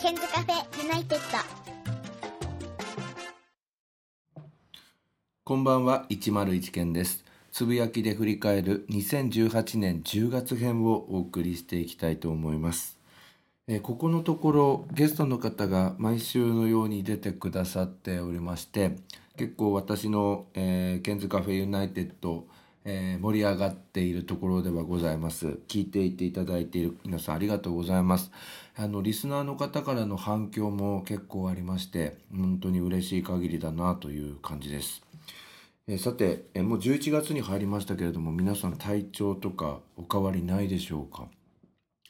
ケンズカフェユナイテッド。こんばんは101件です。つぶやきで振り返る2018年10月編をお送りしていきたいと思います。えここのところゲストの方が毎週のように出てくださっておりまして結構私の、えーケンズカフェユナイテッド、えー盛り上がっているところではございます。聞いていていただいている皆さんありがとうございます。あのリスナーの方からの反響も結構ありまして本当に嬉しい限りだなという感じです。えーさて、えーもう11月に入りましたけれども皆さん体調とかお変わりないでしょうか？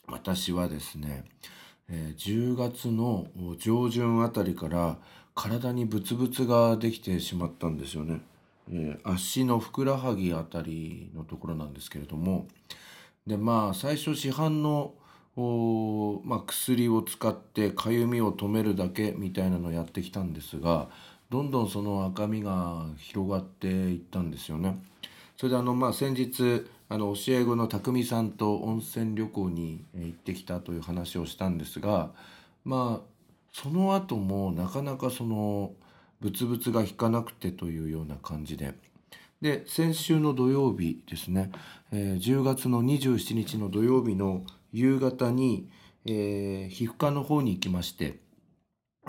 私はですね、えー10月の上旬あたりから体にブツブツができてしまったんですよね、えー足のふくらはぎあたりのところなんですけれどもでまあ最初市販のおまあ、薬を使ってかゆみを止めるだけみたいなのをやってきたんですがどんどんその赤みが広がっていったんですよね。それであのまあ先日あの教え子の匠さんと温泉旅行に行ってきたという話をしたんですがまあその後もなかなかそのブツブツが引かなくてというような感じで。で先週の土曜日ですね、えー10月の27日の土曜日の夕方に、えー皮膚科の方に行きまして。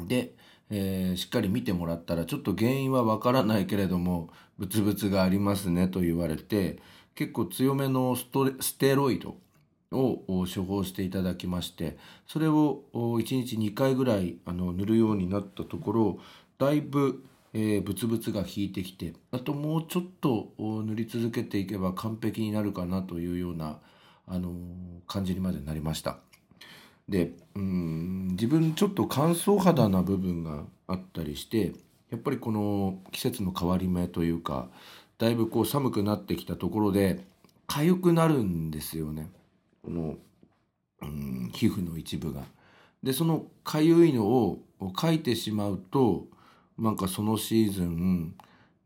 で、えーしっかり見てもらったらちょっと原因はわからないけれどもブツブツがありますねと言われて結構強めのステロイドを処方していただきましてそれを1日2回ぐらいあの塗るようになったところだいぶ、えーブツブツが引いてきてあともうちょっと塗り続けていけば完璧になるかなというような、あのー感じにまでなりました。でうん自分ちょっと乾燥肌な部分があったりしてやっぱりこの季節の変わり目というかだいぶこう寒くなってきたところで痒くなるんですよねこのうん皮膚の一部が。でその痒いのをかいてしまうとなんかそのシーズン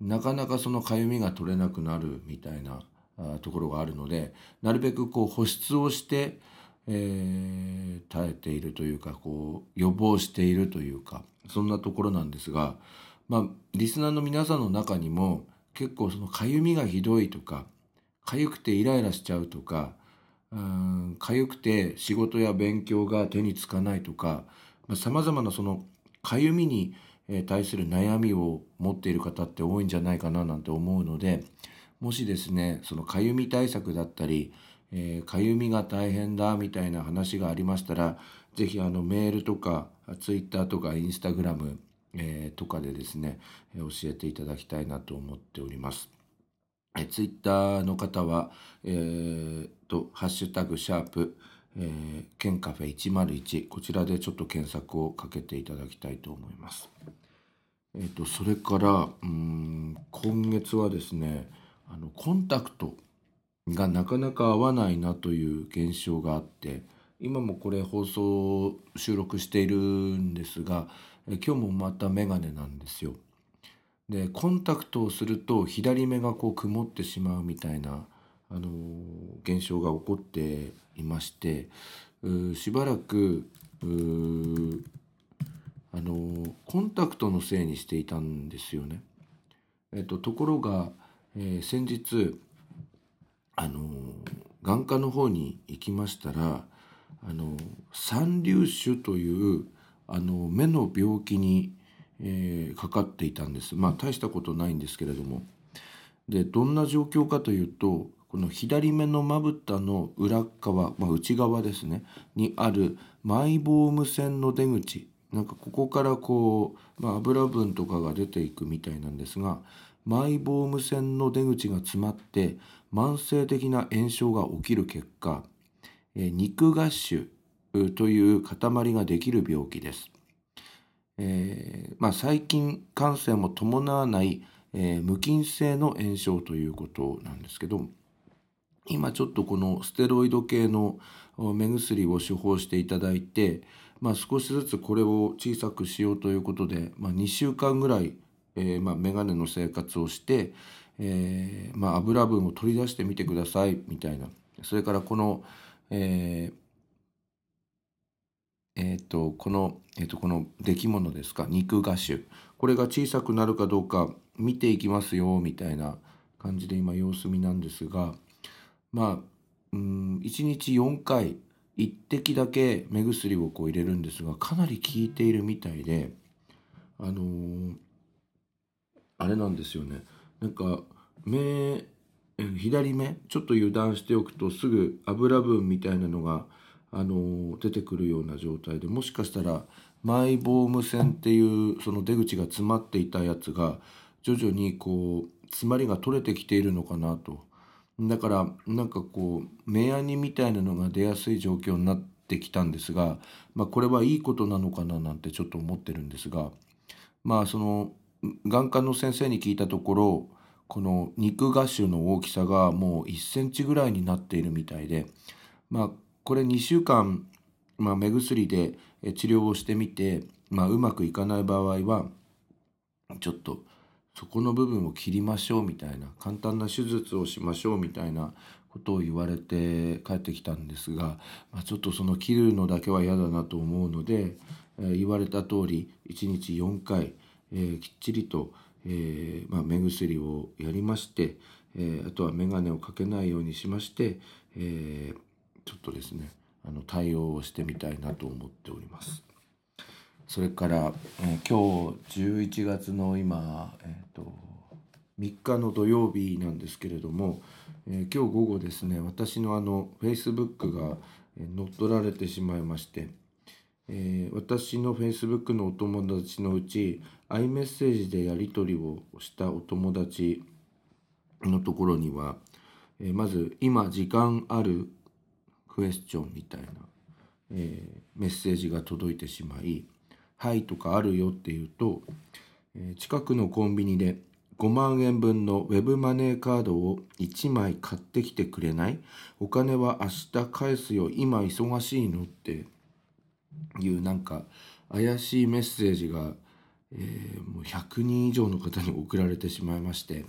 なかなかその痒みが取れなくなるみたいなところがあるのでなるべくこう保湿をしてえー耐えているというかこう予防しているというかそんなところなんですがまあリスナーの皆さんの中にも結構そのかゆみがひどいとかかゆくてイライラしちゃうとかかゆくて仕事や勉強が手につかないとかさまざ、まなそのかゆみにえ対する悩みを持っている方って多いんじゃないかななんて思うのでもしですねそのかゆみ対策だったりえーかゆみが大変だみたいな話がありましたらぜひあのメールとかツイッターとかインスタグラム、えーとかでですねえ教えていただきたいなと思っております。えツイッターの方は、えーと、ハッシュタグ、シャープ、えー、ケンカフェ101、こちらでちょっと検索をかけていただきたいと思います。えーと、それから、うん、今月はですね、あの、コンタクトがなかなか合わないなという現象があって、今もこれ放送収録しているんですが、え今日もまたメガネなんですよ。でコンタクトをすると左目がこう曇ってしまうみたいな、あのー現象が起こっていましてうしばらくうあのーコンタクトのせいにしていたんですよね。えっと、ところが、えー先日あのー眼科の方に行きましたらあの三粒腫というあの目の病気に、えーかかっていたんですまあ大したことないんですけれどもでどんな状況かというとこの左目のまぶたの裏側、まあ、内側ですねにあるマイボーム腺の出口なんかここからこう、まあ、油分とかが出ていくみたいなんですがマイボーム腺の出口が詰まって慢性的な炎症が起きる結果、え肉芽腫という塊ができる病気です。えーまあ、細菌感染も伴わない、えー無菌性の炎症ということなんですけど今ちょっとこのステロイド系の目薬を処方していただいて、まあ、少しずつこれを小さくしようということで、まあ、2週間ぐらい、えーまあ、メガネの生活をして、えーまあ、油分を取り出してみてくださいみたいな。それからこの、えーえーと、この、えっと、この出来物ですか肉芽種これが小さくなるかどうか見ていきますよみたいな感じで今様子見なんですがまあうん1日4回1滴だけ目薬をこう入れるんですがかなり効いているみたいであのー、あれなんですよねなんか目左目ちょっと油断しておくとすぐ油分みたいなのが、あのー、出てくるような状態でもしかしたらマイボーム線っていうその出口が詰まっていたやつが徐々にこう詰まりが取れてきているのかなと。だからなんかこう目やにみたいなのが出やすい状況になってきたんですが、まあ、これはいいことなのかななんてちょっと思ってるんですがまあその眼科の先生に聞いたところこの肉芽腫の大きさがもう1センチぐらいになっているみたいでまあこれ2週間、まあ、目薬で治療をしてみて、まあ、うまくいかない場合はちょっとそこの部分を切りましょうみたいな簡単な手術をしましょうみたいなことを言われて帰ってきたんですが、まあ、ちょっとその切るのだけは嫌だなと思うので、えー、言われた通り1日4回、えー、きっちりと、えーまあ、目薬をやりまして、え、あとは眼鏡をかけないようにしまして、え、ちょっとですねあの対応をしてみたいなと思っております。それから、え、今日11月の今、えーと、3日の土曜日なんですけれども、えー、今日午後ですね私のあの Facebook が乗っ取られてしまいまして、えー、私の Facebook のお友達のうち iMessage でやり取りをしたお友達のところには、えー、まず「今時間あるクエスチョン」みたいな、え、メッセージが届いてしまいはいとかあるよっていうと、え、近くのコンビニで5万円分のウェブマネーカードを1枚買ってきてくれない？お金は明日返すよ。今忙しいの？っていうなんか怪しいメッセージが、えー、もう100人以上の方に送られてしまいまして。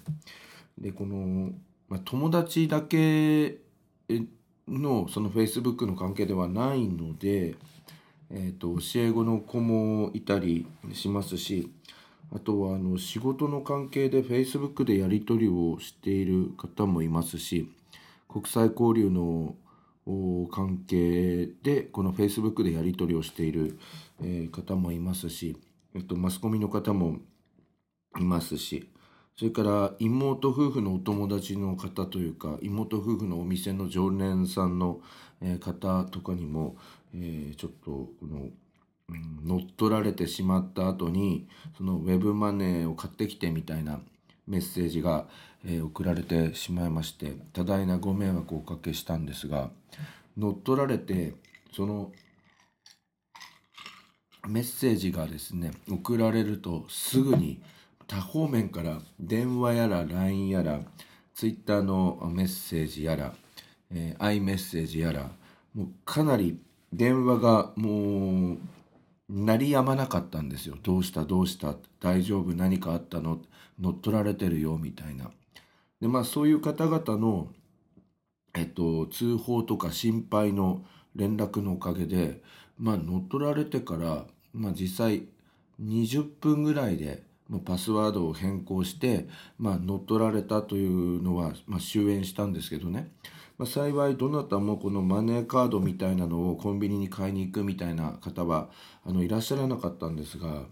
でこの、まあ、友達だけのその Facebook の関係ではないのでえーと、教え子の子もいたりしますしあとはあの仕事の関係で Facebook でやり取りをしている方もいますし国際交流の関係でこの Facebook でやり取りをしている、え、方もいますし、えっと、マスコミの方もいますしそれから妹夫婦のお友達の方というか妹夫婦のお店の常連さんの方とかにも、えー、ちょっとこの、うん、乗っ取られてしまった後にそのウェブマネーを買ってきてみたいなメッセージが、えー、送られてしまいまして多大なご迷惑をおかけしたんですが乗っ取られてそのメッセージがですね送られるとすぐに多方面から電話やら LINE やら Twitter のメッセージやら、えー、iMessage やらもうかなり電話がもう鳴りやまなかったんですよ。どうしたどうした大丈夫何かあったの？乗っ取られてるよみたいな。でまあそういう方々の、えっと、通報とか心配の連絡のおかげで、まあ、乗っ取られてから、まあ、実際20分ぐらいでパスワードを変更して、まあ、乗っ取られたというのは、まあ、終焉したんですけどね、まあ、幸いどなたもこのマネーカードみたいなのをコンビニに買いに行くみたいな方はあのいらっしゃらなかったんですが、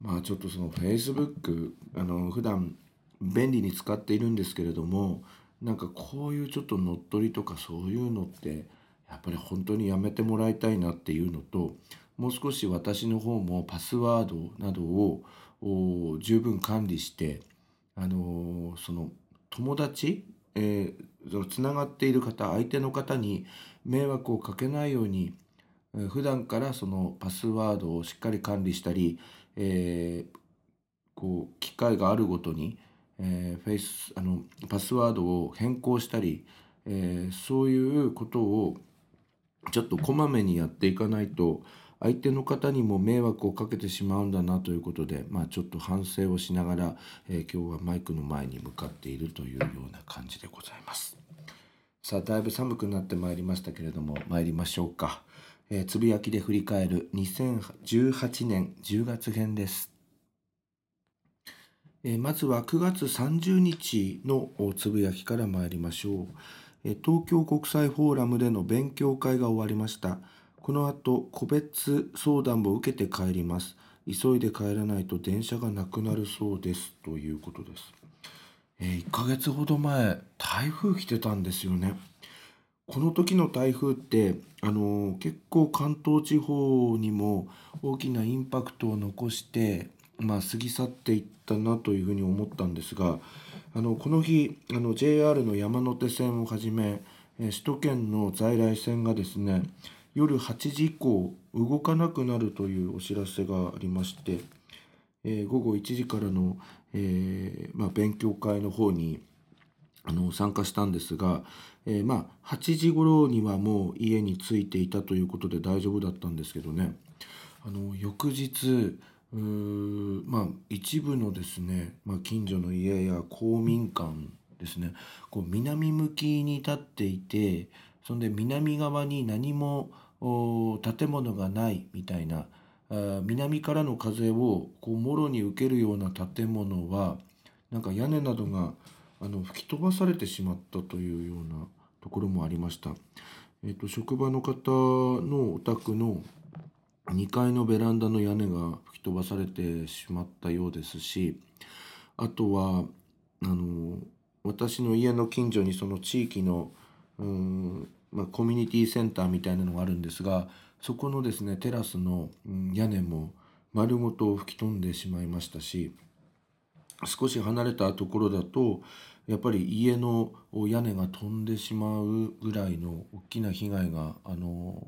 まあ、ちょっとその Facebook あの普段便利に使っているんですけれどもなんかこういうちょっと乗っ取りとかそういうのってやっぱり本当にやめてもらいたいなっていうのともう少し私の方もパスワードなどを十分管理してあのその友達、えー、つながっている方相手の方に迷惑をかけないように、え、普段からそのパスワードをしっかり管理したり、えー、こう機会があるごとに、えー、フェイスあのパスワードを変更したり、えー、そういうことをちょっとこまめにやっていかないと相手の方にも迷惑をかけてしまうんだなということで、まあ、ちょっと反省をしながら、え、今日はマイクの前に向かっているというような感じでございます。さあだいぶ寒くなってまいりましたけれども参りましょうか。えーつぶやきで振り返る2018年10月編です。えーまずは9月30日のつぶやきから参りましょう。えー東京国際フォーラムでの勉強会が終わりました。この後、個別相談を受けて帰ります。急いで帰らないと電車がなくなるそうです。ということです。えー1ヶ月ほど前、台風来てたんですよね。この時の台風って、あの結構関東地方にも大きなインパクトを残して、まあ、過ぎ去っていったなというふうに思ったんですがあのこの日あの JR の山手線をはじめ、首都圏の在来線がですね夜8時以降動かなくなるというお知らせがありまして、えー午後1時からの、えーまあ、勉強会の方にあの参加したんですが、えーまあ8時頃にはもう家に着いていたということで大丈夫だったんですけどね。あの翌日うーまあ一部のですね、まあ、近所の家や公民館ですねこう南向きに立っていてそんで南側に何も建物がないみたいな南からの風をこうもろに受けるような建物はなんか屋根などがあの吹き飛ばされてしまったというようなところもありました。えっと職場の方のお宅の2階のベランダの屋根が吹き飛ばされてしまったようですしあとはあの私の家の近所にその地域のうーん、まあ、コミュニティセンターみたいなのがあるんですがそこのですねテラスの屋根も丸ごと吹き飛んでしまいましたし少し離れたところだとやっぱり家の屋根が飛んでしまうぐらいの大きな被害があの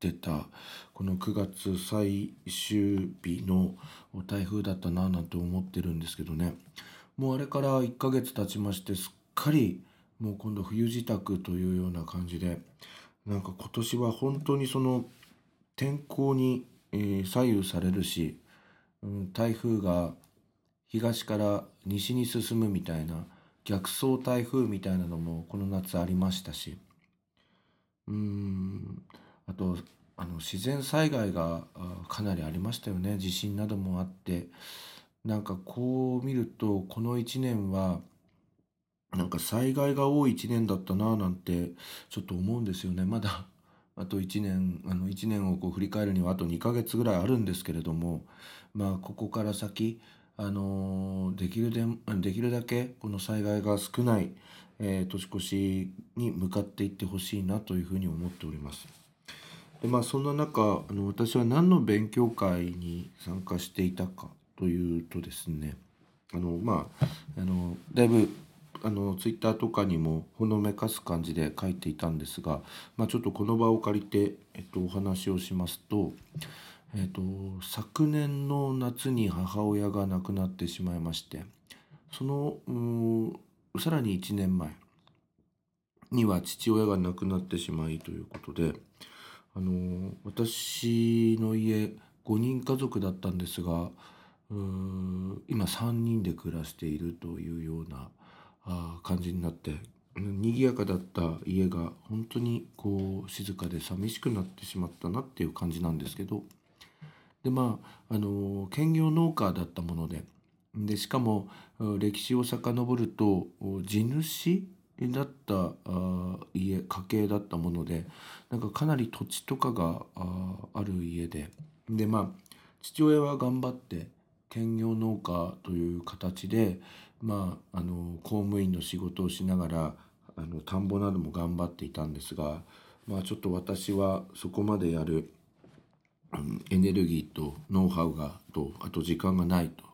出たこの9月最終日の台風だったななんて思ってるんですけどね。もうあれから1ヶ月経ちましてすっかりもう今度冬支度というような感じでなんか今年は本当にその天候に、えー左右されるし、うん、台風が東から西に進むみたいな逆走台風みたいなのもこの夏ありましたしうんあとあの自然災害がかなりありましたよね。地震などもあってなんかこう見るとこの1年はなんか災害が多い1年だったななんてちょっと思うんですよねまだあと1年あの1年をこう振り返るにはあと2ヶ月ぐらいあるんですけれどもまあここから先あのできるでできるだけこの災害が少ない、えー年越しに向かっていってほしいなというふうに思っております。でまあそんな中あの私は何の勉強会に参加していたかというとですねあのまああのだいぶあのツイッターとかにもほのめかす感じで書いていたんですが、まあ、ちょっとこの場を借りて、えっと、お話をしますと、えっと、昨年の夏に母親が亡くなってしまいましてそのうさらに1年前には父親が亡くなってしまいということであの私の家5人家族だったんですがうーん今3人で暮らしているというようなあ感じになって。賑やかだった家が本当にこう静かで寂しくなってしまったなっていう感じなんですけど。でまああの兼業農家だったもので。でしかも歴史を遡ると地主だった家家系だったものでなんかかなり土地とかがある家で。でまあ父親は頑張って兼業農家という形でまああの公務員の仕事をしながらあの田んぼなども頑張っていたんですがまあちょっと私はそこまでやるエネルギーとノウハウがとあと時間がないと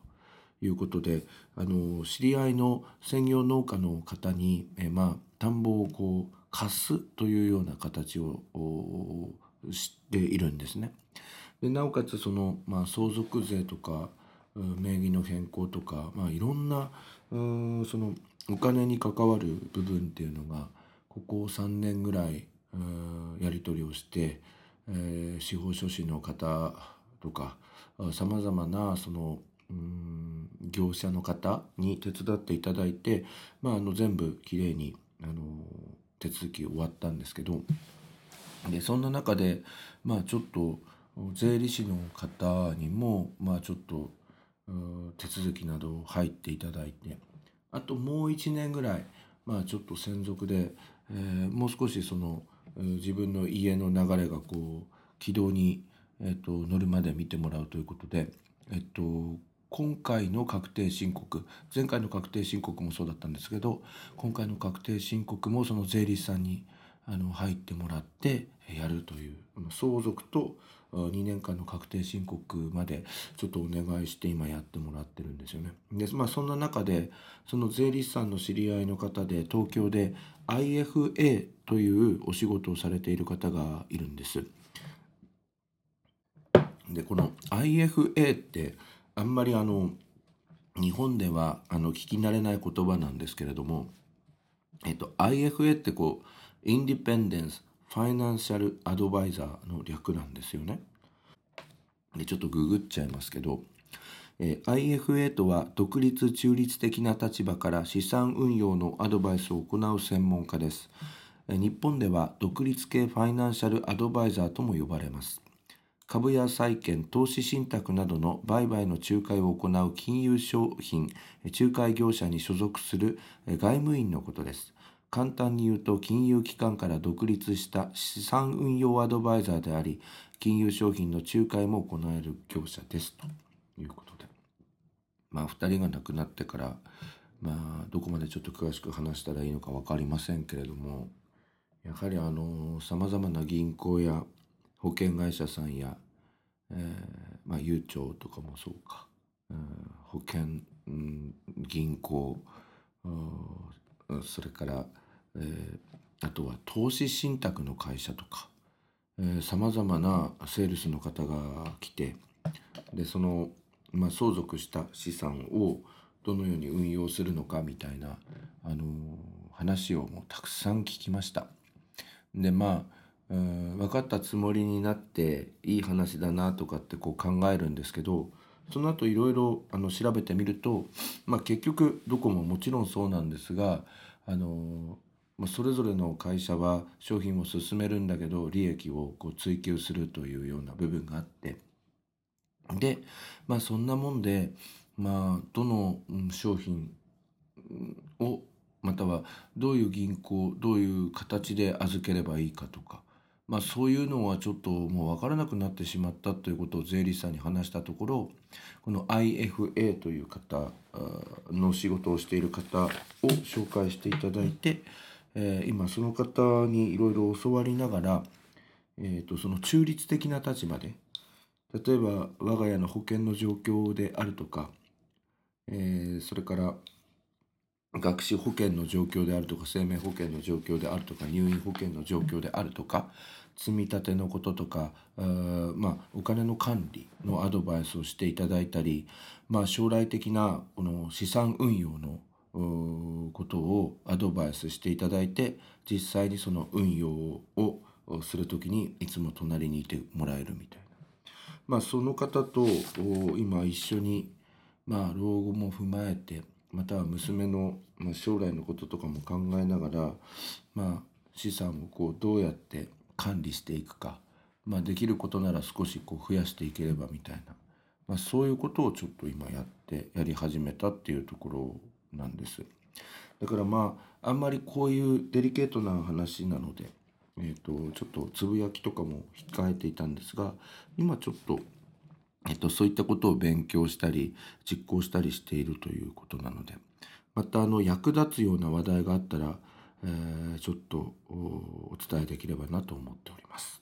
いうことであの知り合いの専業農家の方にえまあ田んぼをこう貸すというような形をしているんですね。でなおかつその、まあ、相続税とか名義の変更とか、まあ、いろんなうそのお金に関わる部分っていうのがここ3年ぐらいやり取りをして、えー司法書士の方とかさまざまなそのうん業者の方に手伝っていただいて、まあ、あの全部きれいにあの手続き終わったんですけどでそんな中でまあちょっと税理士の方にもまあちょっと手続きなどを入っていただいてあともう1年ぐらいまあちょっと専属で、えー、もう少しその自分の家の流れがこう軌道に、えーと、乗るまで見てもらうということで、え、ー、と今回の確定申告前回の確定申告もそうだったんですけど今回の確定申告もその税理士さんにあの入ってもらってやるという相続と2年間の確定申告までちょっとお願いして今やってもらってるんですよね。でまあそんな中でその税理士さんの知り合いの方で東京で IFA というお仕事をされている方がいるんです。でこの IFA ってあんまりあの日本ではあの聞き慣れない言葉なんですけれども、えっと、IFA ってこうインディペンデンスファイナンシャルアドバイザーの略なんですよね。でちょっとググっちゃいますけど、えー、IFA とは独立中立的な立場から資産運用のアドバイスを行う専門家です。えー、日本では独立系ファイナンシャルアドバイザーとも呼ばれます。株や債券、投資信託などの売買の仲介を行う金融商品、仲介業者に所属する外務員のことです。簡単に言うと金融機関から独立した資産運用アドバイザーであり金融商品の仲介も行える業者ですということで。まあ2人が亡くなってからまあどこまでちょっと詳しく話したらいいのか分かりませんけれどもやはりあのさまざまな銀行や保険会社さんや、えー、まあ、ゆうちょとかもそうか、うん、保険、銀行それからえー、あとは投資信託の会社とかさまざまなセールスの方が来てでその、まあ、相続した資産をどのように運用するのかみたいな、あのー、話をもうたくさん聞きました。でまあ分かったつもりになっていい話だなとかってこう考えるんですけどその後いろいろ調べてみると、まあ、結局どこももちろんそうなんですがあのまあ、それぞれの会社は商品を進めるんだけど利益をこう追求するというような部分があって。でまあそんなもんでまあどの商品をまたはどういう銀行どういう形で預ければいいかとかまあそういうのはちょっともう分からなくなってしまったということを税理士さんに話したところこの IFA という方の仕事をしている方を紹介していただいてえー、今その方にいろいろ教わりながら、えーと、その中立的な立場で例えば我が家の保険の状況であるとか、えー、それから学資保険の状況であるとか生命保険の状況であるとか入院保険の状況であるとか積み立てのこととかあまあお金の管理のアドバイスをしていただいたり、まあ、将来的なこの資産運用のことをアドバイスしていただいて実際にその運用をする時にいつも隣にいてもらえるみたいな。まあその方と今一緒にまあ老後も踏まえてまたは娘の将来のこととかも考えながらまあ資産をこうどうやって管理していくか、まあ、できることなら少しこう増やしていければみたいな、まあ、そういうことをちょっと今やってやり始めたっていうところなんです。だからまああんまりこういうデリケートな話なので、えーと、ちょっとつぶやきとかも控えていたんですが今ちょっと,、えーと、そういったことを勉強したり実行したりしているということなのでまたあの役立つような話題があったら、えー、ちょっとお伝えできればなと思っております。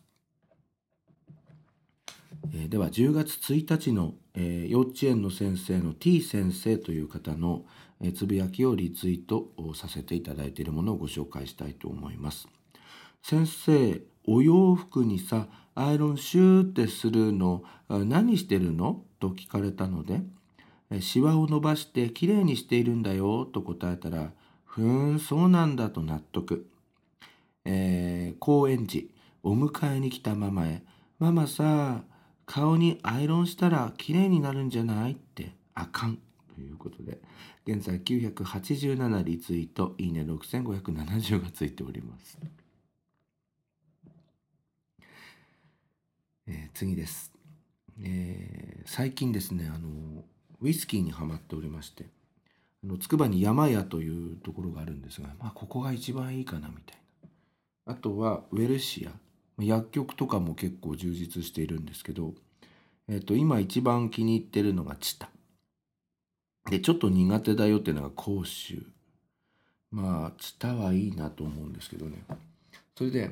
えー、では10月1日の、えー、幼稚園の先生の T 先生という方の、つぶやきをリツイートさせていただいているものをご紹介したいと思います。先生、お洋服にさ、アイロンシューってするの何してるの？と聞かれたので、シワを伸ばしてきれいにしているんだよと答えたら、ふーん、そうなんだと納得。えー、公園時、お迎えに来たママへ、ママさ、顔にアイロンしたらきれいになるんじゃない？ってあかんいうことで現在987リツイートいいね6570がついております。え次です、えー最近ですねあのウイスキーにはまっておりましてあの筑波に山屋というところがあるんですが、まあ、ここが一番いいかなみたいな。あとはウェルシア。薬局とかも結構充実しているんですけど、えっと今一番気に入ってるのがチタ。でちょっと苦手だよっていうのが甲州まあチタはいいなと思うんですけどねそれで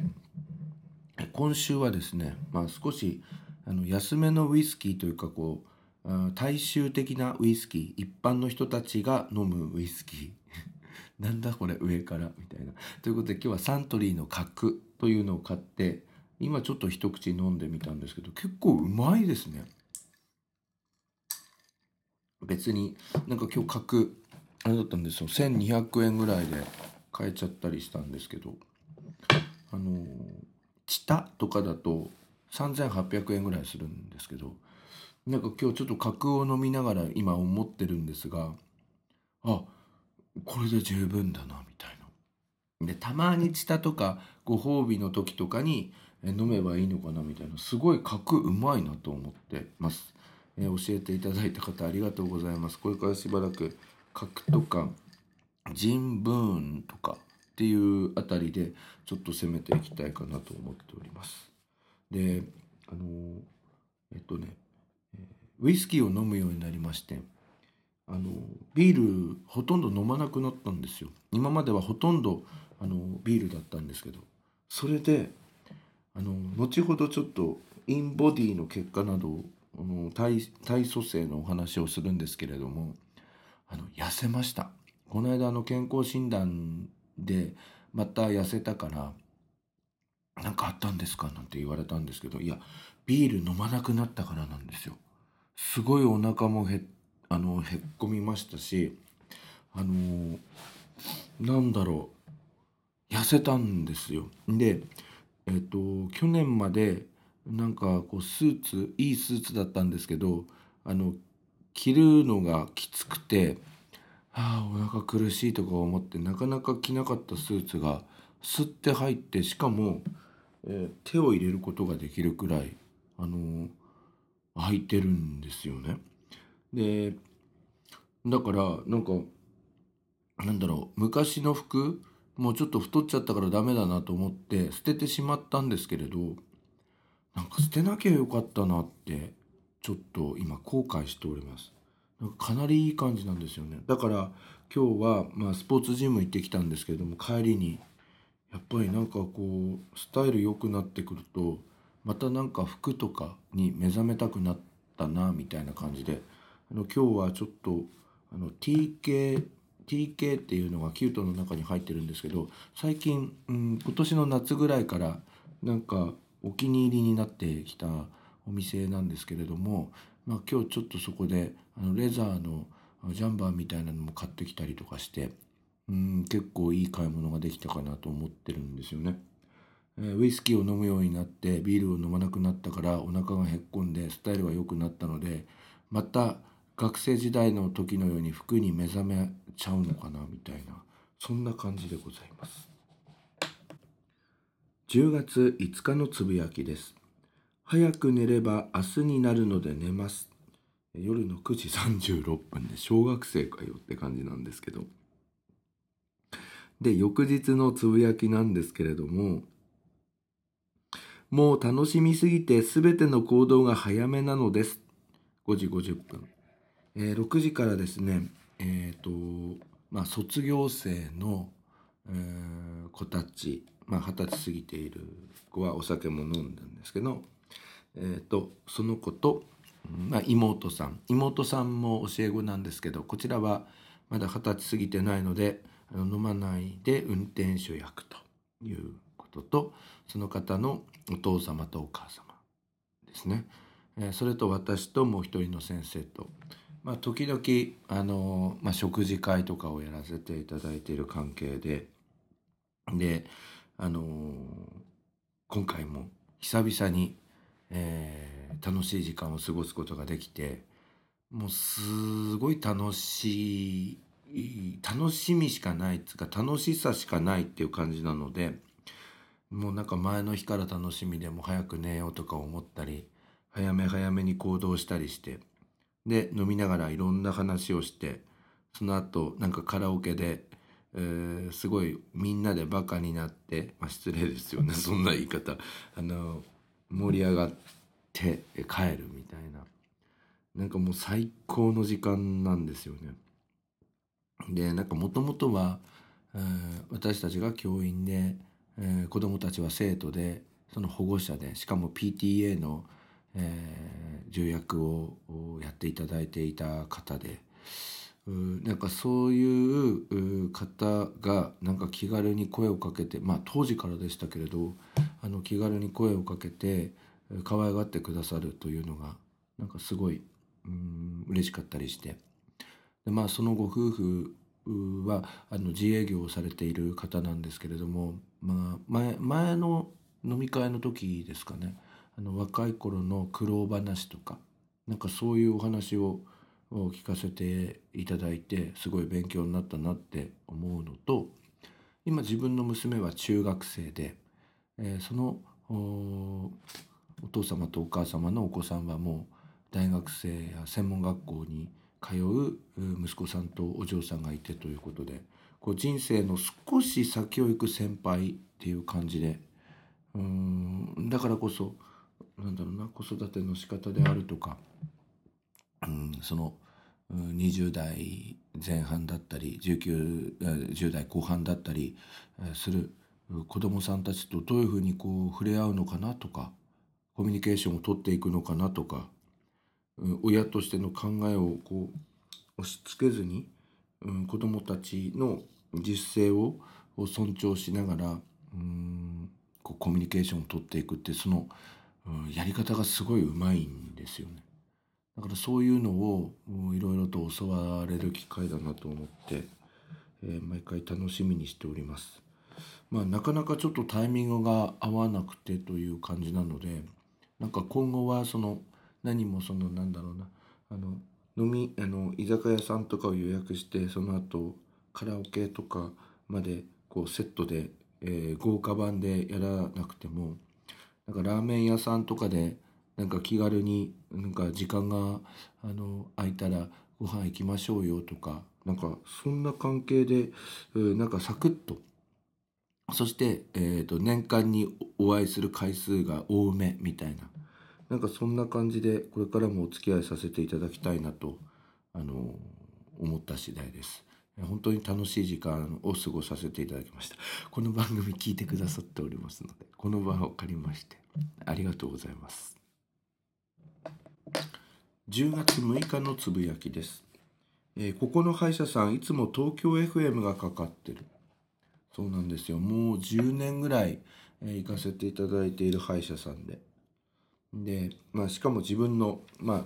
今週はですね、まあ、少しあの安めのウイスキーというかこう大衆的なウイスキー一般の人たちが飲むウイスキー なんだこれ上からみたいな。ということで今日はサントリーの角というのを買って今ちょっと一口飲んでみたんですけど結構うまいですね。別になんか今日角あれだったんですよ1200円ぐらいで買えちゃったりしたんですけどあのチタとかだと3800円ぐらいするんですけどなんか今日ちょっと角を飲みながら今思ってるんですがあこれで十分だなみたいな。でたまにチタとかご褒美の時とかに飲めばいいのかなみたいなすごい角うまいなと思ってます。え教えていただいた方ありがとうございます。これからしばらく角とかジンブーンとかっていうあたりでちょっと攻めていきたいかなと思っております。であのえっとねウイスキーを飲むようになりましてあのビールほとんど飲まなくなったんですよ今まではほとんどあのビールだったんですけどそれであの後ほどちょっとインボディの結果などあの体体組成のお話をするんですけれどもあの痩せました。この間あの健康診断でまた痩せたから「何かあったんですか?」なんて言われたんですけどいやビール飲まなくなったからなんですよ。すごいお腹もへあのへっこみましたしあのなんだろう痩せたんですよ。でえっ、と去年までなんかこうスーツいいスーツだったんですけどあの着るのがきつくてああお腹苦しいとか思ってなかなか着なかったスーツがスッて入ってしかも、えー手を入れることができるくらいあの履いてるんですよね。でだからなんかなんだろう昔の服もうちょっと太っちゃったからダメだなと思って捨ててしまったんですけれどなんか捨てなきゃよかったなってちょっと今後悔しております。なんかかなりいい感じなんですよね。だから今日はまあスポーツジム行ってきたんですけれども帰りにやっぱりなんかこうスタイル良くなってくるとまたなんか服とかに目覚めたくなったなみたいな感じであの今日はちょっとあの TK TK っていうのがキュートの中に入ってるんですけど最近、うん、今年の夏ぐらいからなんかお気に入りになってきたお店なんですけれども、まあ、今日ちょっとそこであのレザーのあジャンバーみたいなのも買ってきたりとかして、うん、結構いい買い物ができたかなと思ってるんですよね。えーウイスキーを飲むようになってビールを飲まなくなったからお腹がへっこんでスタイルが良くなったのでまた学生時代の時のように服に目覚めちゃうのかなみたいなそんな感じでございます10月5日のつぶやきです早く寝れば明日になるので寝ます夜の9時36分で小学生かよって感じなんですけどで翌日のつぶやきなんですけれどももう楽しみすぎてすべての行動が早めなのです。5時50分。えー6時からですね、えっ、と、まあ、卒業生の、えー子たち、まあ、20歳過ぎている子はお酒も飲んだんですけど、えっ、と、その子と、まあ、妹さん。妹さんも教え子なんですけど、こちらはまだ20歳過ぎてないので、あの飲まないで運転手役ということと、その方のお父様とお母様ですね。えーそれと私ともう一人の先生と、まあ、時々あのまあ、食事会とかをやらせていただいている関係でであのー今回も久々に、えー楽しい時間を過ごすことができてもうすごい楽しい楽しみしかないっつうか楽しさしかないっていう感じなのでもうなんか前の日から楽しみでも早く寝ようとか思ったり早め早めに行動したりしてで飲みながらいろんな話をしてその後なんかカラオケで、えー、すごいみんなでバカになって、まあ、失礼ですよね。そんな言い方。あの盛り上がって帰るみたいな。なんかもう最高の時間なんですよね。でなんかもともとは、えー、私たちが教員で、えー、子どもたちは生徒でその保護者でしかも PTA の、えー、重役をやっていただいていた方でなんかそういう方がなんか気軽に声をかけてまあ当時からでしたけれどあの気軽に声をかけて可愛がってくださるというのがなんかすごいうん嬉しかったりして。でまあそのご夫婦はあの自営業をされている方なんですけれども、まあ、前前の飲み会の時ですかね。あの若い頃の苦労話とかなんかそういうお話をを聞かせていただいてすごい勉強になったなって思うのと今自分の娘は中学生で、えー、そのお父様とお母様のお子さんはもう大学生や専門学校に通う息子さんとお嬢さんがいてということでこう人生の少し先を行く先輩っていう感じでうんだからこそなんだろうな子育ての仕方であるとかその20代前半だったり1910代後半だったりする子どもさんたちとどういうふうにこう触れ合うのかなとかコミュニケーションをとっていくのかなとか親としての考えをこう押し付けずに、子どもたちの実践を尊重しながらうんこコミュニケーションを取っていくってその、やり方がすごいうまいんですよね。だからそういうのをいろいろと教われる機会だなと思って、えー、毎回楽しみにしております。まあなかなかちょっとタイミングが合わなくてという感じなのでなんか今後はその何もそのなんだろうなあの飲みあの居酒屋さんとかを予約してその後カラオケとかまでこうセットで、えー、豪華版でやらなくてもなんかラーメン屋さんとかでなんか気軽になんか時間があの空いたらご飯行きましょうよとかなんかそんな関係で、えー、なんかサクッとそして、えーと年間にお会いする回数が多めみたいななんかそんな感じでこれからもお付き合いさせていただきたいなと、あの思った次第です。本当に楽しい時間を過ごさせていただきました。この番組聞いてくださっておりますので、この場を借りましてありがとうございます。10月6日のつぶやきです。えー、ここの歯医者さんいつも東京 FM がかかってる。そうなんですよ。もう10年ぐらい、えー、行かせていただいている歯医者さんで。で、まあ、しかも自分の、まあ、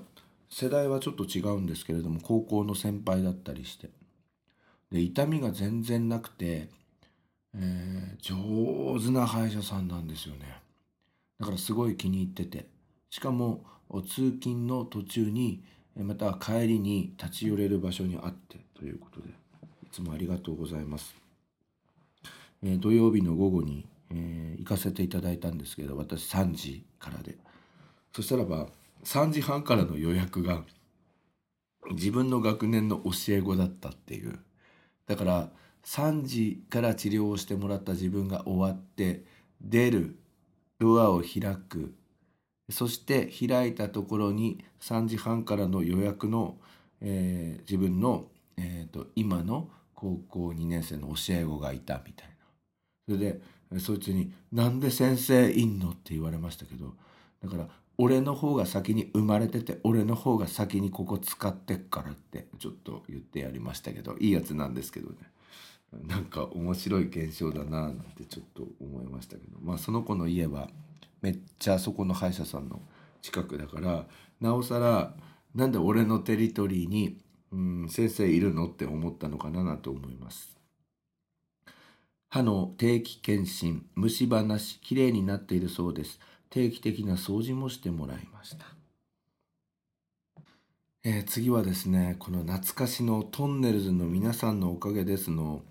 世代はちょっと違うんですけれども高校の先輩だったりしてで痛みが全然なくて、えー、上手な歯医者さんなんですよねだからすごい気に入っててしかも通勤の途中にまた帰りに立ち寄れる場所にあってということでいつもありがとうございます、え、土曜日の午後に、え、行かせていただいたんですけど私3時からで。そしたらば3時半からの予約が自分の学年の教え子だったっていう。だから3時から治療をしてもらった自分が終わって出るドアを開くそして開いたところに3時半からの予約の、えー、自分の、えーと、今の高校2年生の教え子がいたみたいなそれでそいつに「なんで先生いんの?」って言われましたけどだから俺の方が先に生まれてて俺の方が先にここ使ってっからってちょっと言ってやりましたけどいいやつなんですけどねなんか面白い現象だななんてちょっと思いましたけどまあその子の家はめっちゃそこの歯医者さんの近くだからなおさらなんで俺のテリトリーに、うん、先生いるのって思ったのかななんて思います。歯の定期検診虫歯なしきれいになっているそうです。定期的な掃除もしてもらいました。えー、次はですね、この懐かしのトンネルズの皆さんのおかげですの、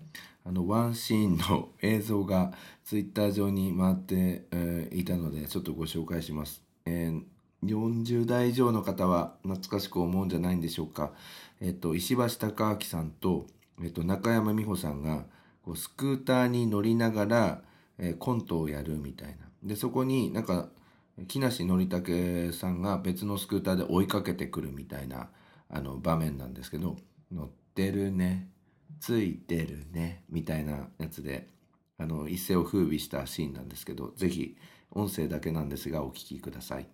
あのワンシーンの映像がツイッター上に回って、えー、いたので、ちょっとご紹介します。えー、40代以上の方は懐かしく思うんじゃないんでしょうか。えっと、石橋貴明さんと、えっと、中山美穂さんがこうスクーターに乗りながら、えーコントをやるみたいな。で、そこになんか、木梨憲武さんが別のスクーターで追いかけてくるみたいなあの場面なんですけど、乗ってるね、ついてるね、みたいなやつで、あの、一世を風靡したシーンなんですけど、是非音声だけなんですがお聴きください。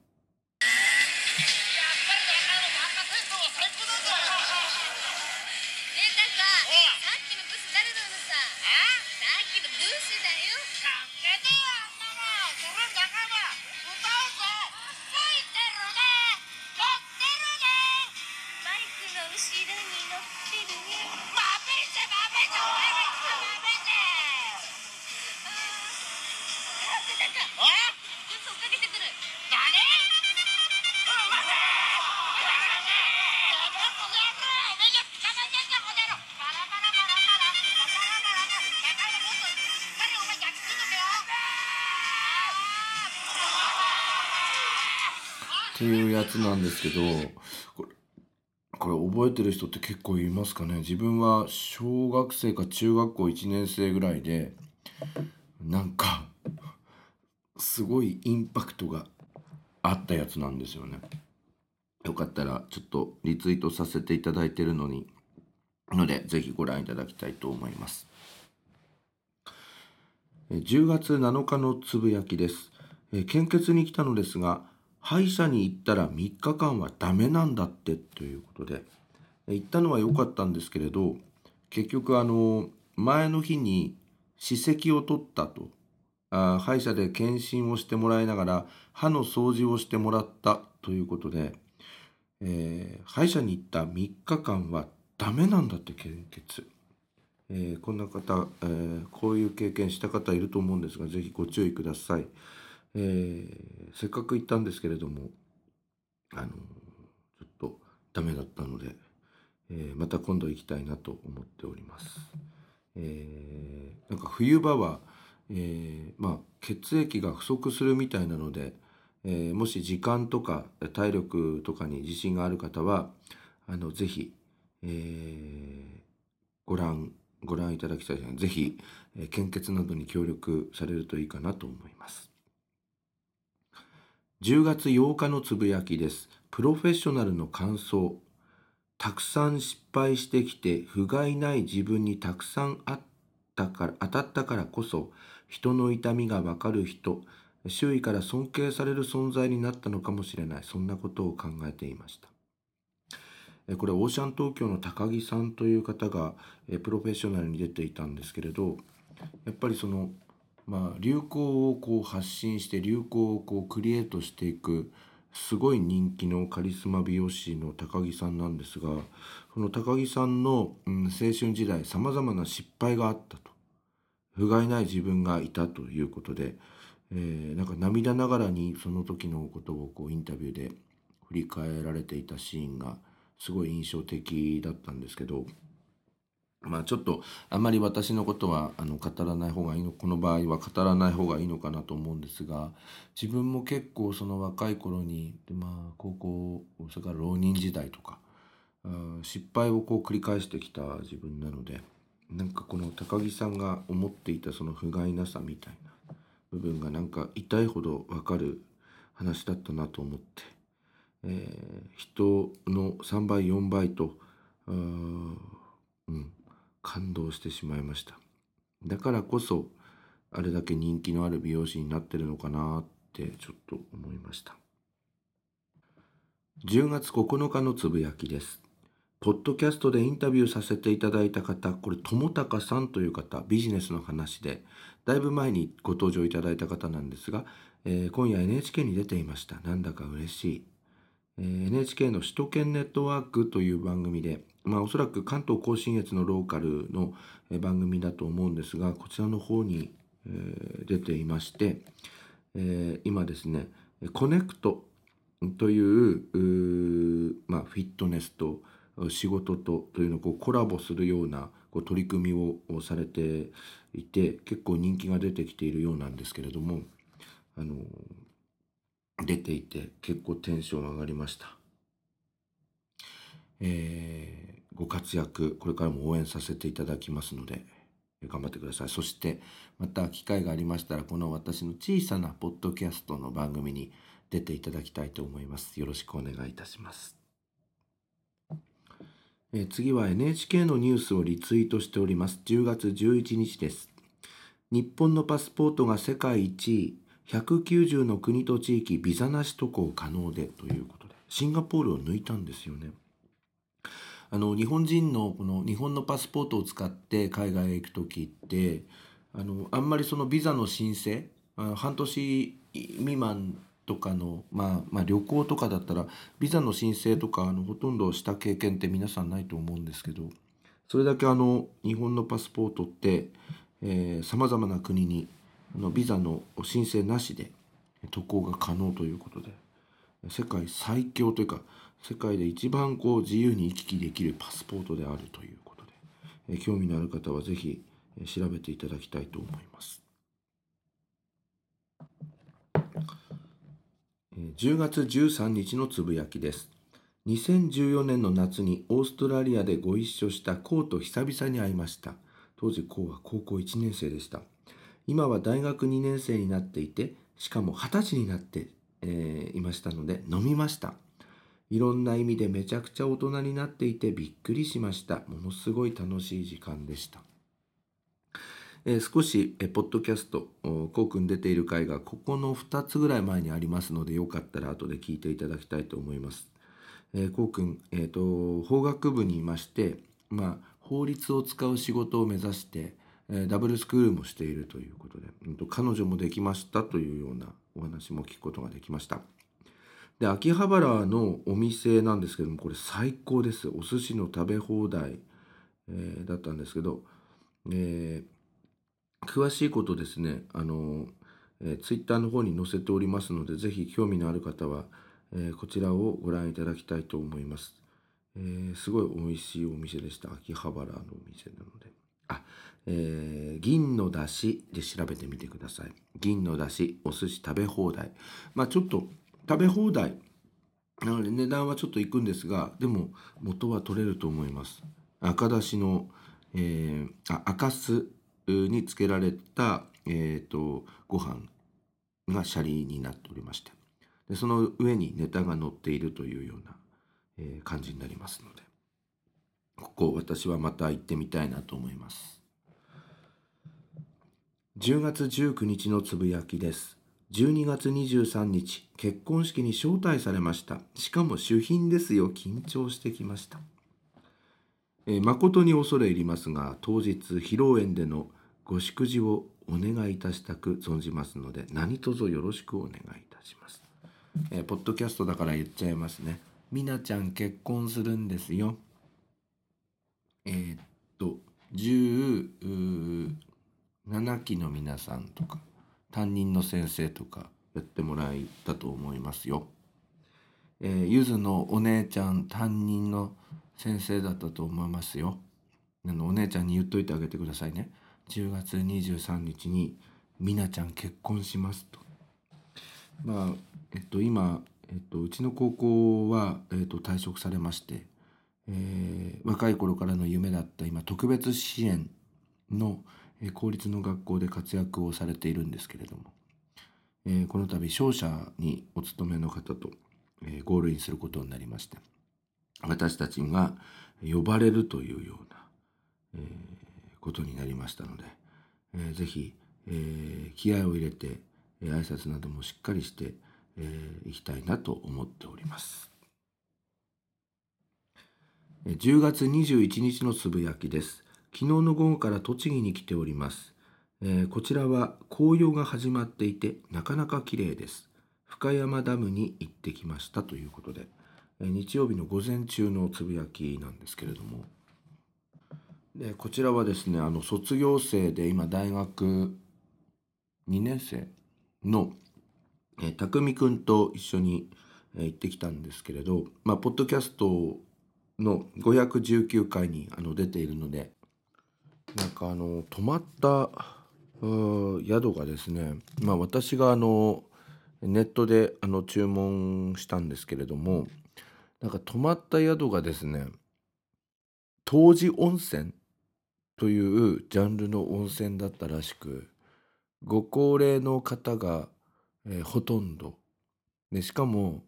つなんですけどこれこれ覚えてる人って結構いますかね？自分は小学生か中学校1年生ぐらいでなんかすごいインパクトがあったやつなんですよね。よかったらちょっとリツイートさせていただいてるのに。のでぜひご覧いただきたいと思います。え10月7日のつぶやきです。え献血に来たのですが、歯医者に行ったら3日間はダメなんだってということで、行ったのは良かったんですけれど、結局あの、前の日に歯石を取ったと、あ歯医者で検診をしてもらいながら歯の掃除をしてもらったということで、えー歯医者に行った3日間はダメなんだって献血。えーこんな方、えーこういう経験した方いると思うんですが、ぜひご注意ください。えーせっかく行ったんですけれども、あのちょっとダメだったので、えーまた今度行きたいなと思っております。えーなんか冬場は、えーまあ、血液が不足するみたいなので、えーもし時間とか体力とかに自信がある方は、あの、ぜひ、えーご覧、ご覧いただきたいですね。ぜひ、え献血などに協力されるといいかなと思います。10月8日のつぶやきです。プロフェッショナルの感想。たくさん失敗してきて、不甲斐ない自分にたくさんあったから、当たったからこそ、人の痛みがわかる人、周囲から尊敬される存在になったのかもしれない。そんなことを考えていました。これオーシャン東京の高木さんという方がプロフェッショナルに出ていたんですけれどやっぱりそのまあ流行をこう発信して流行をこうクリエイトしていくすごい人気のカリスマ美容師の高木さんなんですがこの高木さんの、うん、青春時代さまざまな失敗があったと。不甲斐ない自分がいたということで、えーなんか涙ながらにその時のことをこうインタビューで振り返られていたシーンがすごい印象的だったんですけどまあちょっとあんまり私のことはあの語らない方がいいのこの場合は語らない方がいいのかなと思うんですが自分も結構その若い頃にでまあ高校それから浪人時代とか失敗をこう繰り返してきた自分なのでなんかこの高木さんが思っていたその不甲斐なさみたいな部分がなんか痛いほどわかる話だったなと思って、えー人の3倍4倍とうん。感動してしまいましただからこそあれだけ人気のある美容師になってるのかなってちょっと思いました10月9日のつぶやきですポッドキャストでインタビューさせていただいた方、これ、友高さんという方、ビジネスの話で、だいぶ前にご登場いただいた方なんですが、えー今夜 NHK に出ていました。なんだか嬉しい。えー NHK の首都圏ネットワークという番組で、まあおそらく関東甲信越のローカルの番組だと思うんですが、こちらの方に、えー出ていまして、えー今ですね、コネクトというまあ、フィットネスと仕事とというのをこうコラボするようなこう取り組みをされていて結構人気が出てきているようなんですけれどもあの出ていて結構テンション上がりました。えご活躍これからも応援させていただきますので頑張ってください。そしてまた機会がありましたらこの私の小さなポッドキャストの番組に出ていただきたいと思います。よろしくお願いいたします、え次は NHK のニュースをリツイートしております。10月11日です。日本のパスポートが世界1位190の国と地域ビザなし渡航可能でということでシンガポールを抜いたんですよね。あの日本人のこの日本のパスポートを使って海外へ行く時ってあのあんまりそのビザの申請あ半年未満とかの、まあ、まあ旅行とかだったらビザの申請とかあのほとんどした経験って皆さんないと思うんですけどそれだけあの日本のパスポートってさまざまな国にあのビザの申請なしで渡航が可能ということで世界最強というか世界で一番こう自由に行き来できるパスポートであるということで、えー興味のある方はぜひ調べていただきたいと思います。えー10月13日のつぶやきです。2014年の夏にオーストラリアでご一緒したコウと久々に会いました。当時コウは高校1年生でした。今は大学2年生になっていて、しかも20歳になって、えーいましたので飲みました。いろんな意味でめちゃくちゃ大人になっていてびっくりしました。ものすごい楽しい時間でした。えー少し、えーポッドキャスト、こうくん出ている回がここの2つぐらい前にありますので、よかったら後で聞いていただきたいと思います。えーこうくん、えーと、法学部にいまして、まあ、法律を使う仕事を目指して、えーダブルスクールもしているということで、うんと彼女もできましたというようなお話も聞くことができました。で秋葉原のお店なんですけどもこれ最高です。お寿司の食べ放題、えーだったんですけど、えー詳しいことですねあの、えツイッターの方に載せておりますのでぜひ興味のある方は、えこちらをご覧いただきたいと思います、えすごい美味しいお店でした。秋葉原のお店なので。あえー銀の出汁で調べてみてください。銀の出汁お寿司食べ放題。まあちょっと食べ放題。なので値段はちょっといくんですがでも元は取れると思います。赤だしの、えーあ赤酢につけられた、えー、とご飯がシャリになっておりまして。でその上にネタが乗っているというような、えー感じになりますので。ここ私はまた行ってみたいなと思います。10月19日のつぶやきです。12月23日結婚式に招待されました。しかも主賓ですよ。緊張してきました、え誠に恐れ入りますが当日披露宴でのご祝辞をお願いいたしたく存じますので何卒よろしくお願いいたします、えーポッドキャストだから言っちゃいますね。みなちゃん結婚するんですよ。えーっと17期の皆さんとか。担任の先生とかやってもらえたと思いますよ。えーゆずのお姉ちゃん担任の先生だったと思いますよ。あのお姉ちゃんに言っといてあげてくださいね。10月23日にみなちゃん結婚しますと。まあえっと今、えっと、うちの高校は、えっと、退職されまして、えー若い頃からの夢だった今特別支援の、え公立の学校で活躍をされているんですけれども、えこの度商社にお勤めの方と、えゴールインすることになりまして私たちが呼ばれるというような、えーことになりましたので、えーぜひ、え気合を入れて、えー挨拶などもしっかりしてい、えーきたいなと思っております。10月21日のつぶやきです。昨日の午後から栃木に来ております。えーこちらは紅葉が始まっていてなかなか綺麗です。深山ダムに行ってきましたということで、えー日曜日の午前中のつぶやきなんですけれども、でこちらはですねあの卒業生で今大学2年生の、えー、匠くんと一緒に、えー行ってきたんですけれど、まあ、ポッドキャストの519回にあの出ているのでなんかあの泊まった宿がですね、まあ、私があのネットであの注文したんですけれどもなんか泊まった宿がですね当時温泉というジャンルの温泉だったらしくご高齢の方が、えーほとんど。でしかも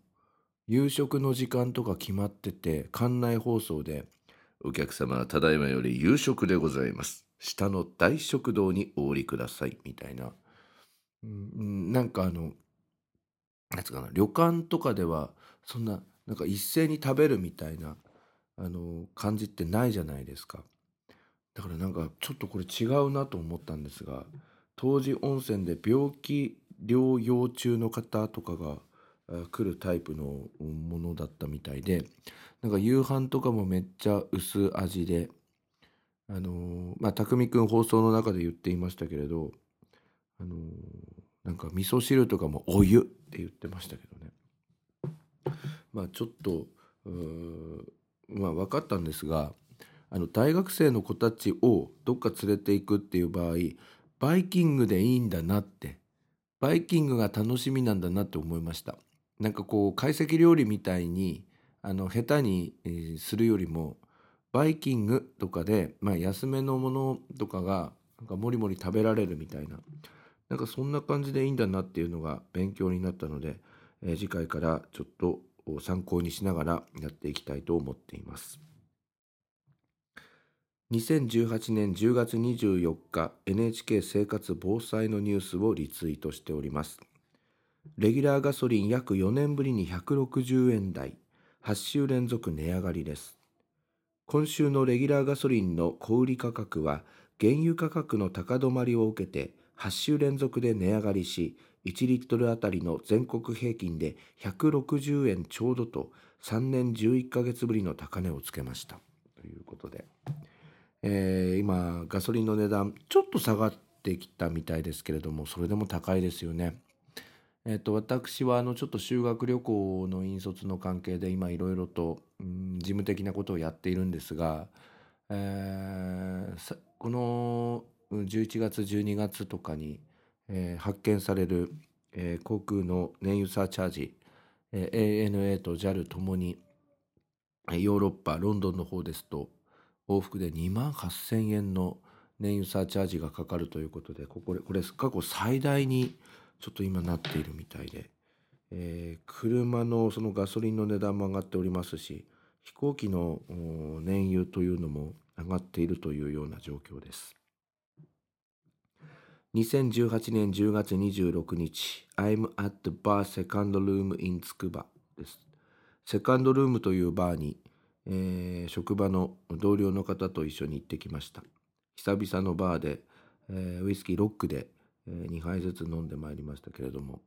夕食の時間とか決まってて館内放送で「お客様ただいまより夕食でございます。下の大食堂にお降りください」みたいな、うん、なんかあのなんつうかな旅館とかではそんななんか一斉に食べるみたいなあの感じってないじゃないですか。だからなんかちょっとこれ違うなと思ったんですが当時温泉で病気療養中の方とかが来るタイプのものだったみたいでなんか夕飯とかもめっちゃ薄味であのーまあ匠くん放送の中で言っていましたけれどあのーなんか味噌汁とかもお湯って言ってましたけどね。まあちょっとうまあ分かったんですがあの大学生の子たちをどっか連れていくっていう場合バイキングでいいんだなってバイキングが楽しみなんだなって思いました。なんかこう懐石料理みたいにあの下手に、えーするよりもバイキングとかで、まあ、安めのものとかがなんかもりもり食べられるみたいななんかそんな感じでいいんだなっていうのが勉強になったので、えー次回からちょっと参考にしながらやっていきたいと思っています。2018年10月24日 NHK 生活防災のニュースをリツイートしております。レギュラーガソリン約4年ぶりに160円台、8週連続値上がりです。今週のレギュラーガソリンの小売価格は原油価格の高止まりを受けて8週連続で値上がりし1リットルあたりの全国平均で160円ちょうどと3年11ヶ月ぶりの高値をつけましたということで、えー今ガソリンの値段ちょっと下がってきたみたいですけれどもそれでも高いですよね。えっと私はあのちょっと修学旅行の引率の関係で今いろいろと、うん事務的なことをやっているんですが、えーこの11月12月とかに、えー発見される、えー航空の燃油サーチャージ、えー ANA と JAL ともにヨーロッパロンドンの方ですと往復で2万8,000円の燃油サーチャージがかかるということでここでこれ過去最大にちょっと今なっているみたいで、えー車のそのガソリンの値段も上がっておりますし飛行機の燃油というのも上がっているというような状況です。2018年10月26日 I'm at the bar second room in つくばです。セカンドルームというバーに、えー職場の同僚の方と一緒に行ってきました。久々のバーで、えーウイスキーロックで、え2杯ずつ飲んでまいりましたけれども、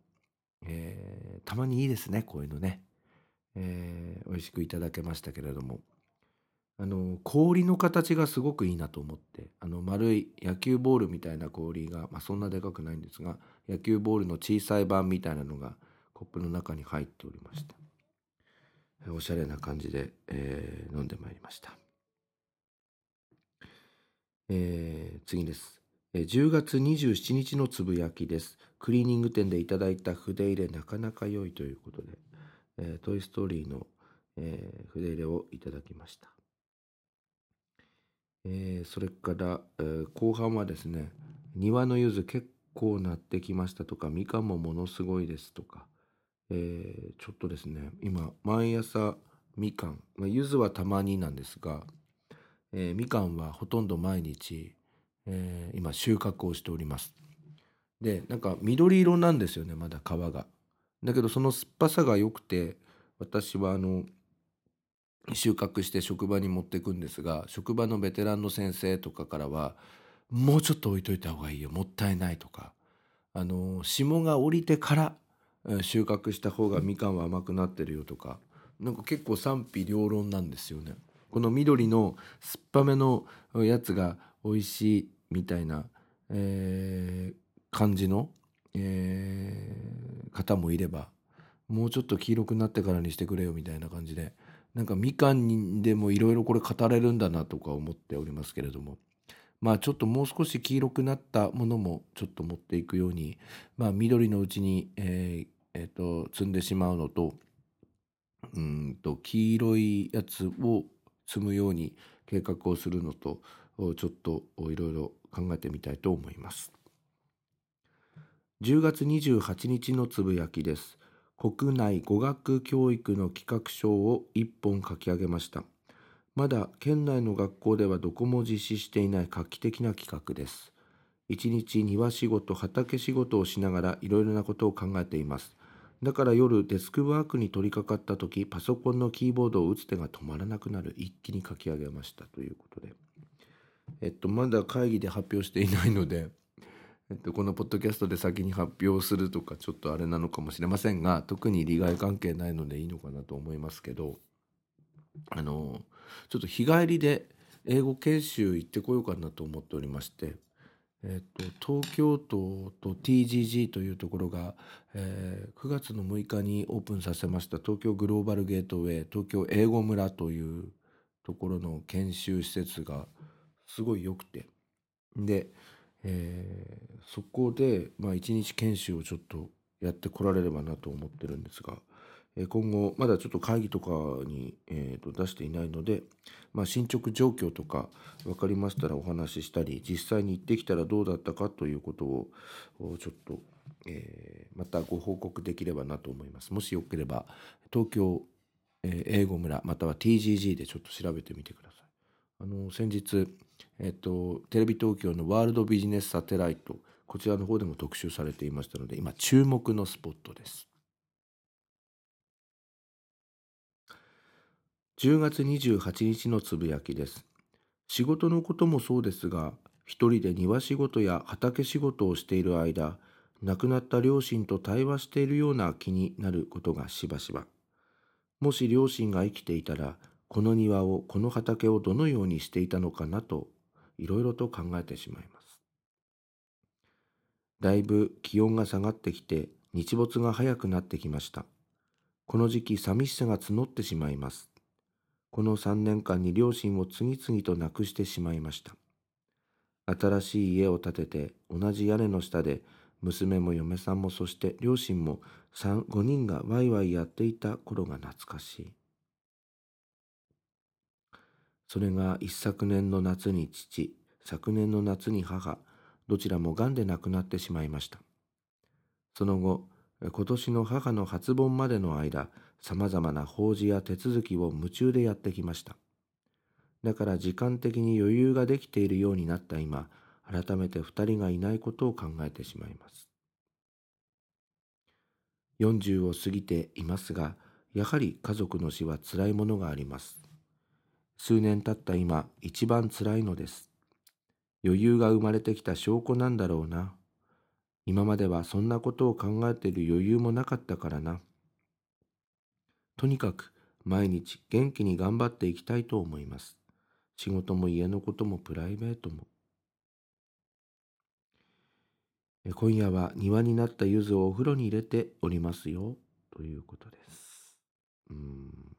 えーたまにいいですねこういうのね、えー美味しくいただけましたけれども。あの氷の形がすごくいいなと思って。あの丸い野球ボールみたいな氷が、まあ、そんなでかくないんですが野球ボールの小さい版みたいなのがコップの中に入っておりました。おしゃれな感じで、えー飲んでまいりました、えー次です。10月27日のつぶやきです。クリーニング店でいただいた筆入れなかなか良いということで、えートイ・ストーリーの、えー筆入れをいただきました。えーそれから、えー後半はですね、庭の柚子結構なってきましたとか、みかんもものすごいですとか、えーちょっとですね、今、毎朝みかん、まあ、柚子はたまになんですが、えみかんはほとんど毎日、えー今収穫をしております。でなんか緑色なんですよねまだ皮が。だけどその酸っぱさが良くて私はあの収穫して職場に持っていくんですが職場のベテランの先生とかからは「もうちょっと置いといた方がいいよもったいない」とかあの霜が降りてから収穫した方がみかんは甘くなってるよとかなんか結構賛否両論なんですよね。この緑の酸っぱめのやつが美味しいみたいな、えー感じの、えー方もいればもうちょっと黄色くなってからにしてくれよみたいな感じでなんかみかんにでもいろいろこれ語れるんだなとか思っておりますけれどもまあちょっともう少し黄色くなったものもちょっと持っていくようにまあ緑のうちに、えーえっ、と積んでしまうのとうんと黄色いやつを積むように計画をするのとちょっといろいろ考えてみたいと思います。10月28日のつぶやきです。国内語学教育の企画書を1本書き上げました。まだ県内の学校ではどこも実施していない画期的な企画です。一日庭仕事畑仕事をしながらいろいろなことを考えています。だから夜デスクワークに取り掛かった時パソコンのキーボードを打つ手が止まらなくなる。一気に書き上げました。ということで。えっとまだ会議で発表していないので えっと、このポッドキャストで先に発表するとかちょっとあれなのかもしれませんが特に利害関係ないのでいいのかなと思いますけどあのちょっと日帰りで英語研修行ってこようかなと思っておりましてえっと、東京都と TGG というところが、えー、9月の6日にオープンさせました東京グローバルゲートウェイ東京英語村というところの研修施設がすごい良くてで、えー、そこで、まあ、一日研修をちょっとやってこられればなと思ってるんですが、今後まだちょっと会議とかに、えー、と出していないので、まあ、進捗状況とか分かりましたらお話ししたり実際に行ってきたらどうだったかということをちょっと、えー、またご報告できればなと思います。もしよければ東京、えー、英語村または TGG でちょっと調べてみてください。あの先日、えっと、テレビ東京のワールドビジネスサテライトこちらの方でも特集されていましたので今注目のスポットです。10月28日のつぶやきです。仕事のこともそうですが、一人で庭仕事や畑仕事をしている間、亡くなった両親と対話しているような気になることがしばしば。もし両親が生きていたら、この庭を、この畑をどのようにしていたのかなと、いろいろと考えてしまいます。だいぶ気温が下がってきて、日没が早くなってきました。この時期寂しさが募ってしまいます。この3年間に両親を次々と亡くしてしまいました。新しい家を建てて同じ屋根の下で娘も嫁さんもそして両親も5人がワイワイやっていた頃が懐かしい。それが一昨年の夏に父、昨年の夏に母、どちらも癌で亡くなってしまいました。その後、今年の母の初盆までの間、さまざまな法事や手続きを夢中でやってきました。だから時間的に余裕ができているようになった今、改めて二人がいないことを考えてしまいます。40を過ぎていますが、やはり家族の死は辛いものがあります。数年経った今、一番辛いのです。余裕が生まれてきた証拠なんだろうな。今まではそんなことを考えている余裕もなかったからな。とにかく毎日元気に頑張っていきたいと思います。仕事も家のこともプライベートも。今夜は庭になった柚子をお風呂に入れておりますよ。ということです。うん。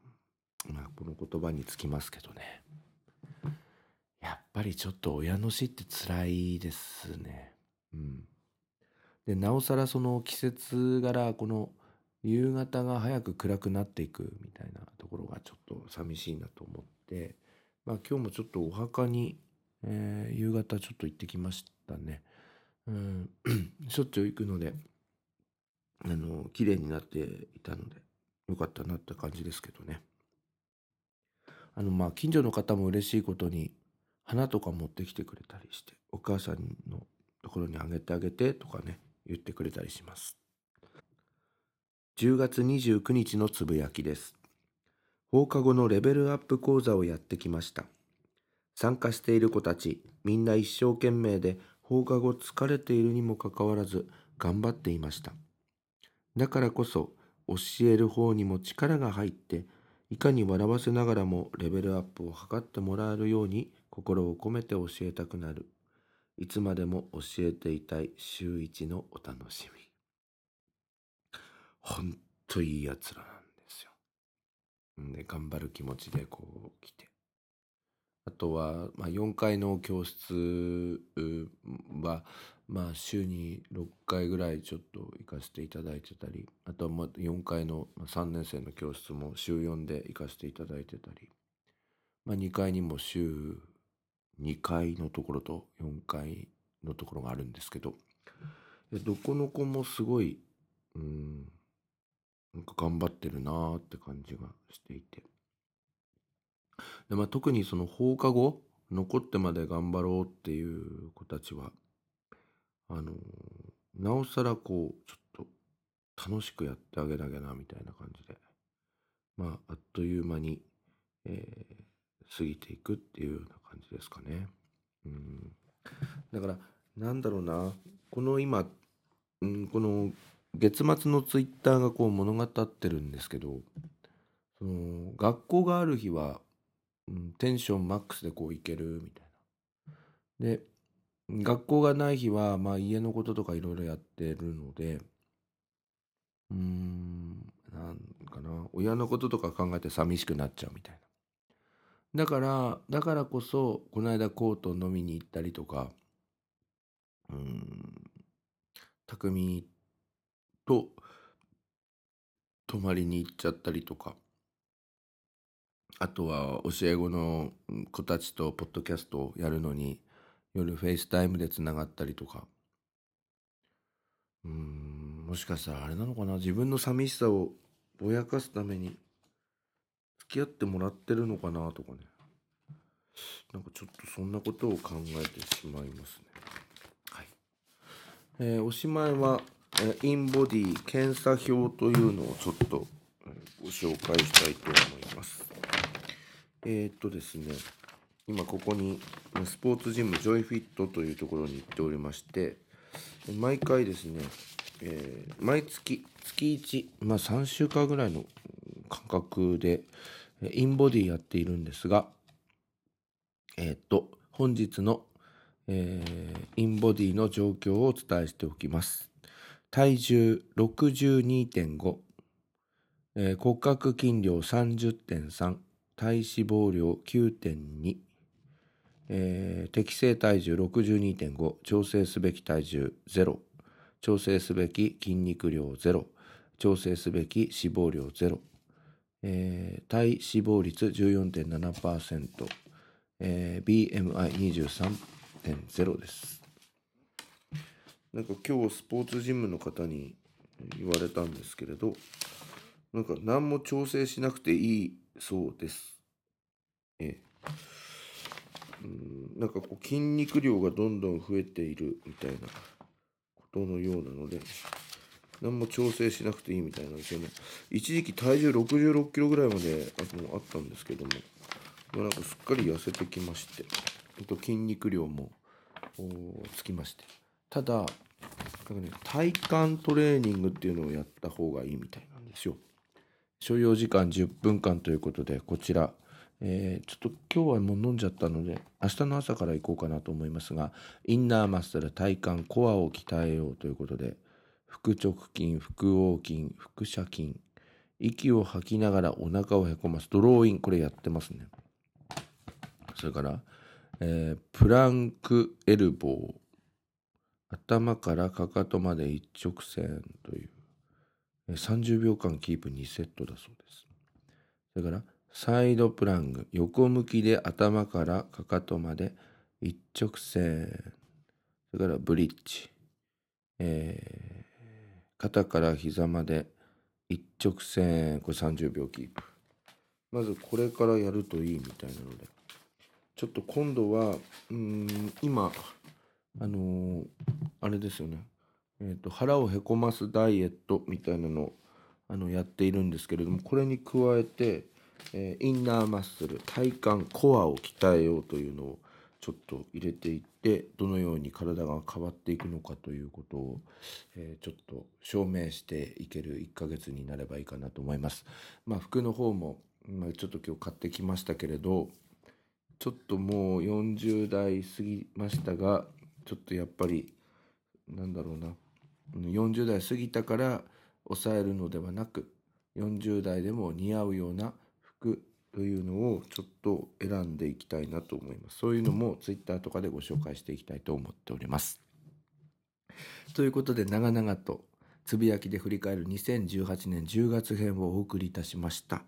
まあ、この言葉につきますけどね。やっぱりちょっと親の死って辛いですね。うん。で、なおさらその季節柄、この夕方が早く暗くなっていくみたいなところがちょっと寂しいなと思って、まあ今日もちょっとお墓に、えー、夕方ちょっと行ってきましたね。うん、しょっちゅう行くので、あの、綺麗になっていたので、よかったなって感じですけどね。あの、まあ近所の方も嬉しいことに、花とか持ってきてくれたりして、お母さんのところにあげてあげてとかね、言ってくれたりします。10月29日のつぶやきです。放課後のレベルアップ講座をやってきました。参加している子たち、みんな一生懸命で放課後疲れているにもかかわらず頑張っていました。だからこそ教える方にも力が入って、いかに笑わせながらもレベルアップを図ってもらえるように心を込めて教えたくなる。いつまでも教えていたい週一のお楽しみ。ほんといいやつらなんですよ。で、頑張る気持ちでこう来て。あとは、まあ、4階の教室は、まあ、週に6回ぐらいちょっと行かせていただいてたりあとはま4階の3年生の教室も週4で行かせていただいてたり、まあ、2階にも週2階のところと4階のところがあるんですけどどこの子もすごいうんなんか頑張ってるなーって感じがしていて。で、まあ、特にその放課後残ってまで頑張ろうっていう子たちはあのなおさらこうちょっと楽しくやってあげなきゃなみたいな感じでまああっという間に、えー過ぎていくっていうような感じですかね。うんだからなんだろうなこの今、うん、この月末のツイッターがこう物語ってるんですけどその学校がある日は、うん、テンションマックスでこういけるみたいな。で学校がない日は、まあ、家のこととかいろいろやってるのでうーんなんかな親のこととか考えて寂しくなっちゃうみたいな。だからだからこそこの間コート飲みに行ったりとかうん匠と泊まりに行っちゃったりとかあとは教え子の子たちとポッドキャストをやるのに夜フェイスタイムでつながったりとか。うんもしかしたらあれなのかな？自分の寂しさをぼやかすために付き合ってもらってるのかなとかね。なんかちょっとそんなことを考えてしまいますね。はい。えーおしまいは、えーインボディ検査表というのをちょっと、えーご紹介したいと思います。えー、っとですね今ここにスポーツジムジョイフィットというところに行っておりまして毎回ですね、えー毎月月1、まあ、3週間ぐらいの間隔でインボディやっているんですがえーっと本日の、えーインボディの状況をお伝えしておきます。体重62.5、えー骨格筋量30.3体脂肪量9.2えー適正体重62.5調整すべき体重0調整すべき筋肉量0調整すべき脂肪量0、えー体脂肪率14.7%、えー BMI23.0 です。なんか今日スポーツジムの方に言われたんですけれどなんか何も調整しなくていいそうです。ええ。うんなんかこう筋肉量がどんどん増えているみたいなことのようなので何も調整しなくていいみたいなんですよね。一時期体重66キロぐらいまでああったんですけどもまなんかすっかり痩せてきましてと筋肉量もつきまして。ただなんかね体幹トレーニングっていうのをやった方がいいみたいなんですよ。所要時間10分間ということでこちらえーちょっと今日はもう飲んじゃったので明日の朝から行こうかなと思いますがインナーマッスル体幹コアを鍛えようということで腹直筋腹横筋腹斜筋息を吐きながらお腹をへこますドローインこれやってますね。それから、えープランクエルボー頭からかかとまで一直線という30秒間キープ2セットだそうです。それからサイドプラング横向きで頭からかかとまで一直線。それからブリッジ、えー肩から膝まで一直線。これ30秒キープ。まずこれからやるといいみたいなので。ちょっと今度はうん今あのーあれですよね。えーと腹をへこますダイエットみたいなのをあのやっているんですけれどもこれに加えて、えーインナーマッスル体幹コアを鍛えようというのをちょっと入れていってどのように体が変わっていくのかということを、えーちょっと証明していける1ヶ月になればいいかなと思います。まあ、服の方も、まあ、ちょっと今日買ってきましたけれどちょっともう40代過ぎましたがちょっとやっぱりなんだろうな40代過ぎたから抑えるのではなく40代でも似合うような服というのをちょっと選んでいきたいなと思います。そういうのも Twitter とかでご紹介していきたいと思っております。ということで長々とつぶやきで振り返る2018年10月編をお送りいたしました。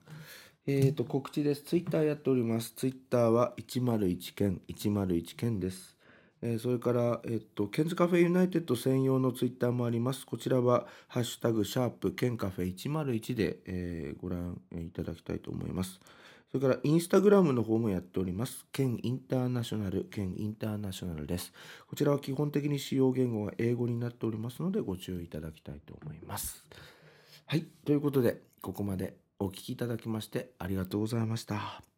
えーと、告知です。ツイッターやっております。ツイッターは101件、101件です。えそれから、えっと、ケンズカフェユナイテッド専用のツイッターもあります。こちらは、ハッシュタグ、シャープ、ケンカフェ101で、えーご覧いただきたいと思います。それから、インスタグラムの方もやっております。ケンインターナショナル、ケンインターナショナルです。こちらは基本的に使用言語が英語になっておりますので、ご注意いただきたいと思います。はい。ということで、ここまでお聞きいただきましてありがとうございました。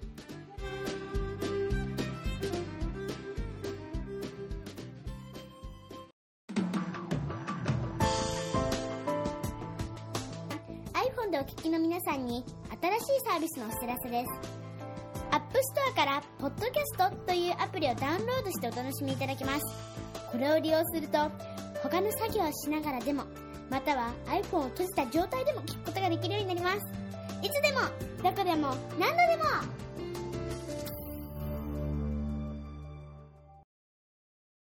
さんに新しいサービスのお知らせです。App Store から Podcast というアプリをダウンロードしてお楽しみいただけます。これを利用すると、他の作業をしながらでも、または iPhone を閉じた状態でも聞くことができるようになります。いつでも、どこでも、何度でも